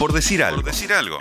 Por decir algo. Por decir algo.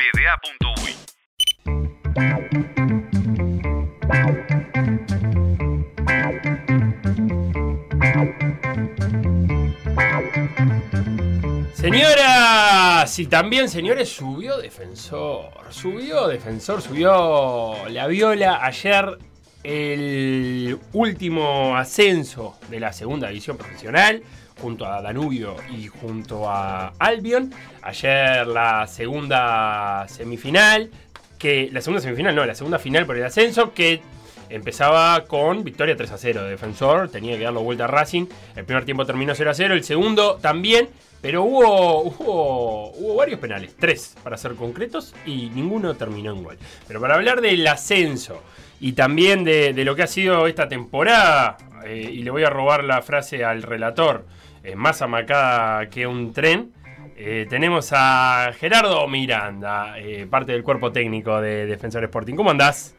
Señoras y también señores, subió Defensor. Subió Defensor, subió la viola ayer el último ascenso de la segunda división profesional junto a Danubio y junto a Albion. Ayer la segunda semifinal, que la segunda semifinal no, la segunda final por el ascenso que empezaba con victoria 3 a 0 de Defensor, tenía que darlo vuelta a Racing. El primer tiempo terminó 0 a 0, el segundo también, pero hubo, hubo, hubo varios penales, tres para ser concretos, y ninguno terminó en gol. Pero para hablar del ascenso y también de, lo que ha sido esta temporada, eh, y le voy a robar la frase al relator, eh, más amacada que un tren. eh, tenemos a Gerardo Miranda, eh, parte del cuerpo técnico de Defensor Sporting. ¿Cómo andás?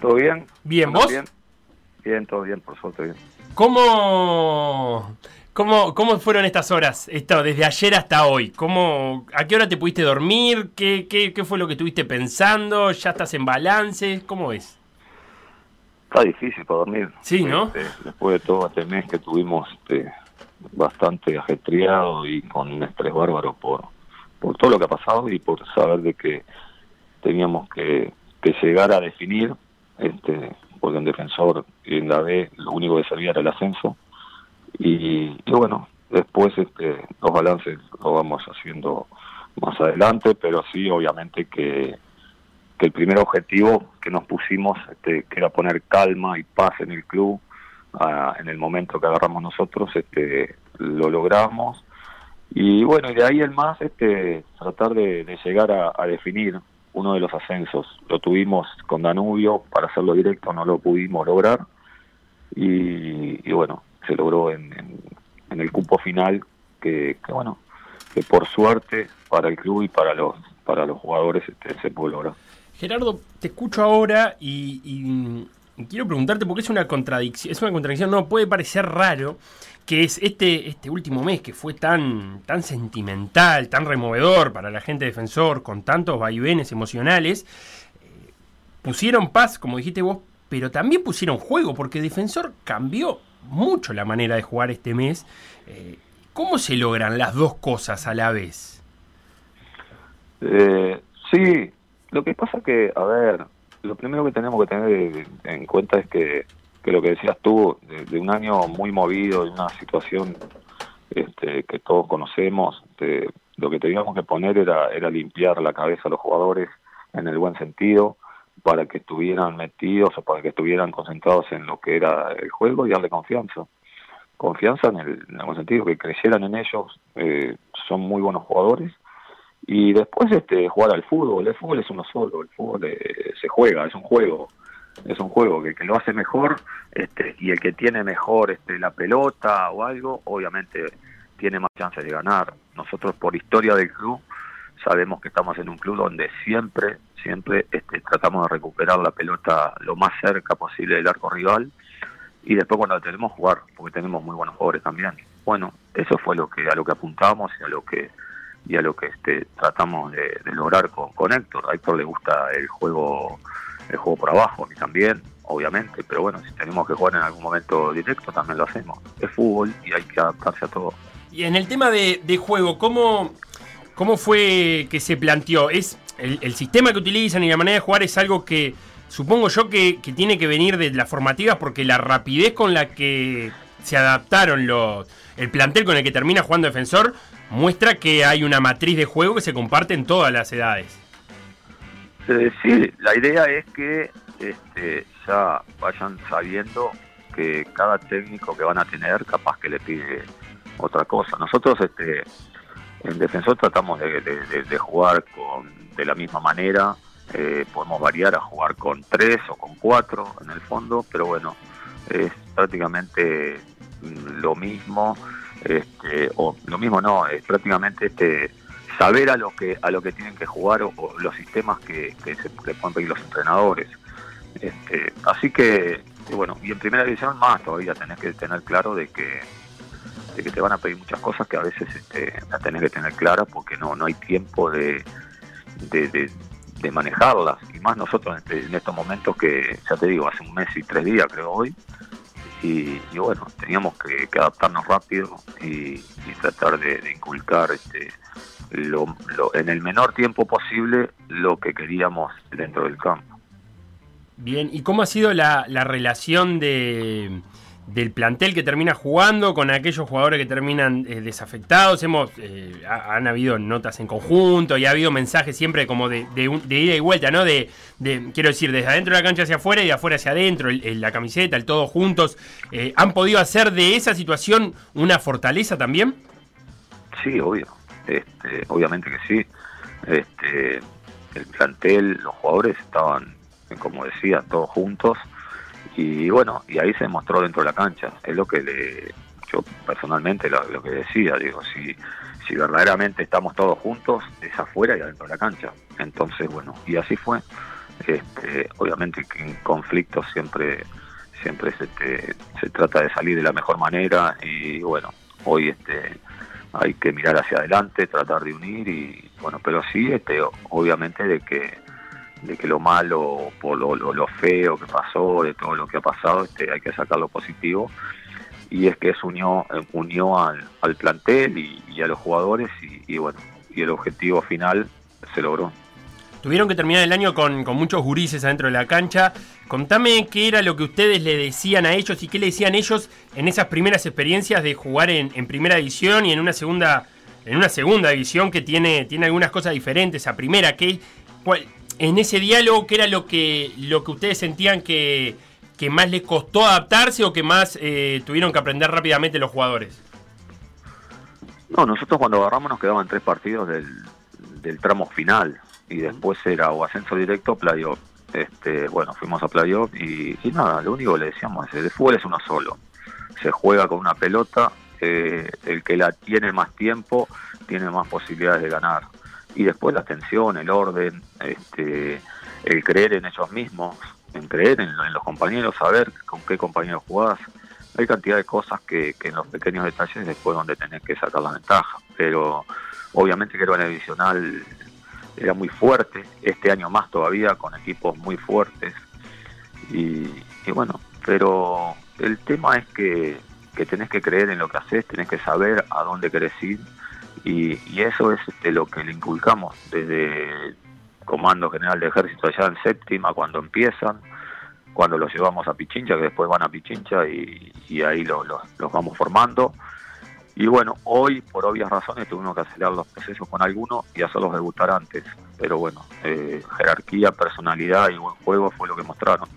¿Todo bien? Bien, ¿Andás ¿vos? Bien? bien, todo bien, por suerte bien. ¿Cómo, cómo, cómo fueron estas horas? Esto, desde ayer hasta hoy. ¿Cómo, ¿A qué hora te pudiste dormir? ¿Qué, qué, qué fue lo que estuviste pensando? ¿Ya estás en balance? ¿Cómo ves? Está difícil para dormir. Sí, ¿no? Este, después de todo este mes que tuvimos este, bastante ajetreado y con un estrés bárbaro por, por todo lo que ha pasado y por saber de que teníamos que, que llegar a definir, este, porque en defensor en la B lo único que servía era el ascenso. Y, y bueno, después este, los balances los vamos haciendo más adelante, pero sí, obviamente que que el primer objetivo que nos pusimos, este, que era poner calma y paz en el club, ah, en el momento que agarramos nosotros, este, lo logramos. Y bueno, y de ahí el más, este, tratar de, llegar a, a definir uno de los ascensos. Lo tuvimos con Danubio, para hacerlo directo no lo pudimos lograr. Y, y bueno, se logró en, en, en el cupo final, que, que bueno, que por suerte para el club y para los, para los jugadores este, se pudo lograr. Gerardo, te escucho ahora y- y quiero preguntarte porque es una contradicción, es una contradicción, no puede parecer raro que es este, este último mes que fue tan, tan sentimental, tan removedor para la gente defensor, con tantos vaivenes emocionales, eh, pusieron paz, como dijiste vos, pero también pusieron juego, porque defensor cambió mucho la manera de jugar este mes. Eh, ¿Cómo se logran las dos cosas a la vez? Eh, sí, lo que pasa que, a ver, lo primero que tenemos que tener en cuenta es que, que lo que decías tú, de, un año muy movido, de una situación este, que todos conocemos, de- lo que teníamos que poner era, era limpiar la cabeza a los jugadores en el buen sentido, para que estuvieran metidos o para que estuvieran concentrados en lo que era el juego y darle confianza. Confianza en el, en el buen sentido, que creyeran en ellos, eh, son muy buenos jugadores y después este jugar al fútbol el fútbol es uno solo el fútbol eh, se juega es un juego es un juego que que lo hace mejor este y el que tiene mejor este la pelota o algo obviamente tiene más chances de ganar. Nosotros por historia del club sabemos que estamos en un club donde siempre siempre este, tratamos de recuperar la pelota lo más cerca posible del arco rival y después cuando la tenemos jugar porque tenemos muy buenos jugadores también. Bueno eso fue lo que a lo que apuntamos y a lo que y a lo que este, tratamos de, lograr con, con Héctor. A Héctor le gusta el juego el juego por abajo, a mí también, obviamente, pero bueno, si tenemos que jugar en algún momento directo también lo hacemos. Es fútbol y hay que adaptarse a todo. Y en el tema de, de juego, ¿cómo, ¿cómo fue que se planteó? ¿Es el, el sistema que utilizan y la manera de jugar es algo que supongo yo que, que tiene que venir de las formativas porque la rapidez con la que se adaptaron los, el plantel con el que termina jugando defensor muestra que hay una matriz de juego que se comparte en todas las edades. Sí, la idea es que este, ya vayan sabiendo que cada técnico que van a tener capaz que le pide otra cosa. Nosotros este, en defensor tratamos de, jugar con, de la misma manera, eh, podemos variar a jugar con tres o con cuatro en el fondo, pero bueno, es prácticamente lo mismo, este, o lo mismo no, es prácticamente este saber a lo que a lo que tienen que jugar o, los sistemas que, que se le pueden pedir los entrenadores. Este, así que, bueno, y en primera división más todavía tenés que tener claro de que de que te van a pedir muchas cosas que a veces este, las tenés que tener claras porque no, no hay tiempo de, de, manejarlas. Y más nosotros este, en estos momentos que, ya te digo, hace un mes y tres días creo hoy, y, bueno, teníamos que, adaptarnos rápido y, tratar de, inculcar este, lo, en el menor tiempo posible lo que queríamos dentro del campo. Bien, ¿y cómo ha sido la, la relación de, del plantel que termina jugando con aquellos jugadores que terminan eh, desafectados. Hemos, eh, han habido notas en conjunto y ha habido mensajes siempre como de, ida y vuelta, ¿no? De, quiero decir, desde adentro de la cancha hacia afuera y de afuera hacia adentro, la camiseta, el todos juntos. Eh, ¿Han podido hacer de esa situación una fortaleza también? Sí, obvio. Este, obviamente que sí. Este, el plantel, los jugadores estaban, como decía, todos juntos y bueno, y ahí se demostró dentro de la cancha. Es lo que le, yo personalmente lo, que decía, digo, si, si verdaderamente estamos todos juntos, es afuera y adentro de la cancha. Entonces, bueno, y así fue. Este, obviamente que en conflictos siempre siempre se, se trata de salir de la mejor manera y bueno, hoy este hay que mirar hacia adelante, tratar de unir y bueno, pero sí este obviamente de que de que lo malo, por lo, lo, feo que pasó, de todo lo que ha pasado, este, hay que sacar lo positivo. Y es que se unió, unió al, al plantel y, a los jugadores y, bueno, y el objetivo final se logró. Tuvieron que terminar el año con, muchos gurises adentro de la cancha. Contame qué era lo que ustedes le decían a ellos y qué le decían ellos en esas primeras experiencias de jugar en, en primera división y en una segunda en una segunda división que tiene, tiene algunas cosas diferentes a primera. ¿qué, en ese diálogo, ¿qué era lo que, lo que ustedes sentían que, más les costó adaptarse o que más eh, tuvieron que aprender rápidamente los jugadores? No, nosotros cuando agarramos nos quedaban tres partidos del, tramo final y después era o ascenso directo o playoff. Este, bueno, fuimos a playoff y, y nada, lo único que le decíamos es, el fútbol es uno solo. Se juega con una pelota, eh, el que la tiene más tiempo tiene más posibilidades de ganar y después la atención, el orden, este, el creer en ellos mismos, en creer en, los compañeros, saber con qué compañeros jugás. Hay cantidad de cosas que, en los pequeños detalles después donde tenés que sacar la ventaja, pero obviamente que el divisional era muy fuerte, este año más todavía con equipos muy fuertes y, bueno, pero el tema es que, que tenés que creer en lo que haces, tenés que saber a dónde querés ir y, eso es este, lo que le inculcamos desde Comando General de Ejército allá en séptima, cuando empiezan, cuando los llevamos a Pichincha, que después van a Pichincha y, ahí los vamos formando. Y bueno, hoy por obvias razones tuvimos que acelerar los procesos con algunos y hacerlos debutar antes. Pero bueno, eh, jerarquía, personalidad y buen juego fue lo que mostraron.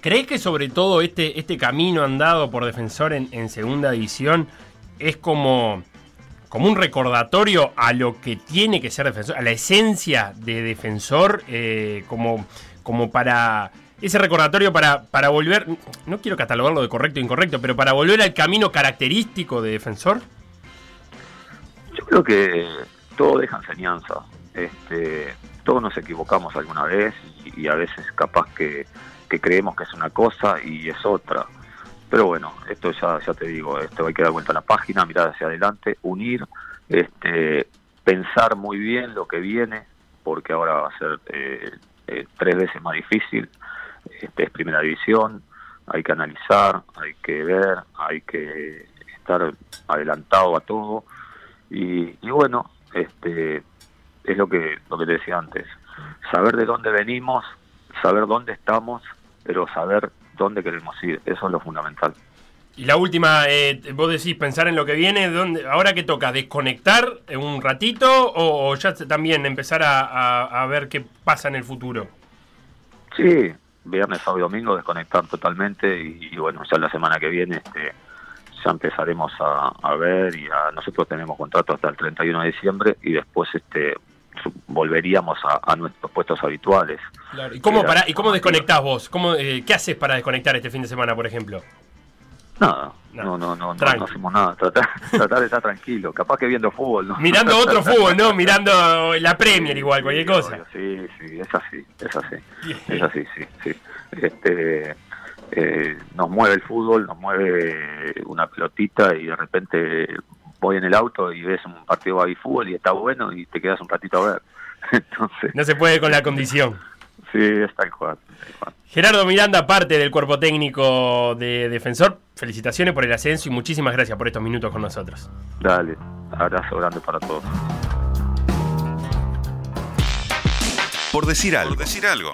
¿Crees que sobre todo este, este camino andado por defensor en, en segunda división es como como un recordatorio a lo que tiene que ser defensor, a la esencia de defensor, eh, como, como para ese recordatorio para, para volver, no quiero catalogarlo de correcto o incorrecto, pero para volver al camino característico de defensor? Yo creo que todo deja enseñanza. Este, todos nos equivocamos alguna vez y, a veces capaz que, que, creemos que es una cosa y es otra. Pero bueno, esto ya, te digo, esto hay que dar vuelta a la página, mirar hacia adelante, unir, este, pensar muy bien lo que viene, porque ahora va a ser eh, eh, tres veces más difícil. Este, es primera división, hay que analizar, hay que ver, hay que estar adelantado a todo. Y, y bueno, este, es lo que, lo que te decía antes, saber de dónde venimos, saber dónde estamos, pero saber dónde queremos ir. Eso es lo fundamental. Y la última, eh, vos decís pensar en lo que viene, ¿dónde, ¿ahora qué toca? ¿Desconectar un ratito o, ya también empezar a, ver qué pasa en el futuro? Sí, viernes, sábado y domingo desconectar totalmente y, bueno, ya la semana que viene este, ya empezaremos a, ver y a, nosotros tenemos contrato hasta el 31 de diciembre y después este volveríamos a, nuestros puestos habituales. ¿Y cómo, para, ¿y cómo desconectás vos? ¿Cómo, eh, ¿Qué haces para desconectar este fin de semana, por ejemplo? Nada, no, no, no, no, hacemos nada. Tratar, tratar de estar tranquilo. Capaz que viendo fútbol, ¿no? Mirando otro fútbol, ¿no? Mirando la Premier igual, cualquier cosa. Sí, sí, es así, es así. Es así, sí, sí. Este, eh, nos mueve el fútbol, nos mueve una pelotita y de repente voy en el auto y ves un partido de fútbol y está bueno y te quedas un ratito a ver. Entonces, no se puede con la condición. Sí, es tal cual, Gerardo Miranda, parte del cuerpo técnico de Defensor, felicitaciones por el ascenso y muchísimas gracias por estos minutos con nosotros. Dale, abrazo grande para todos. Por decir algo. Por decir algo.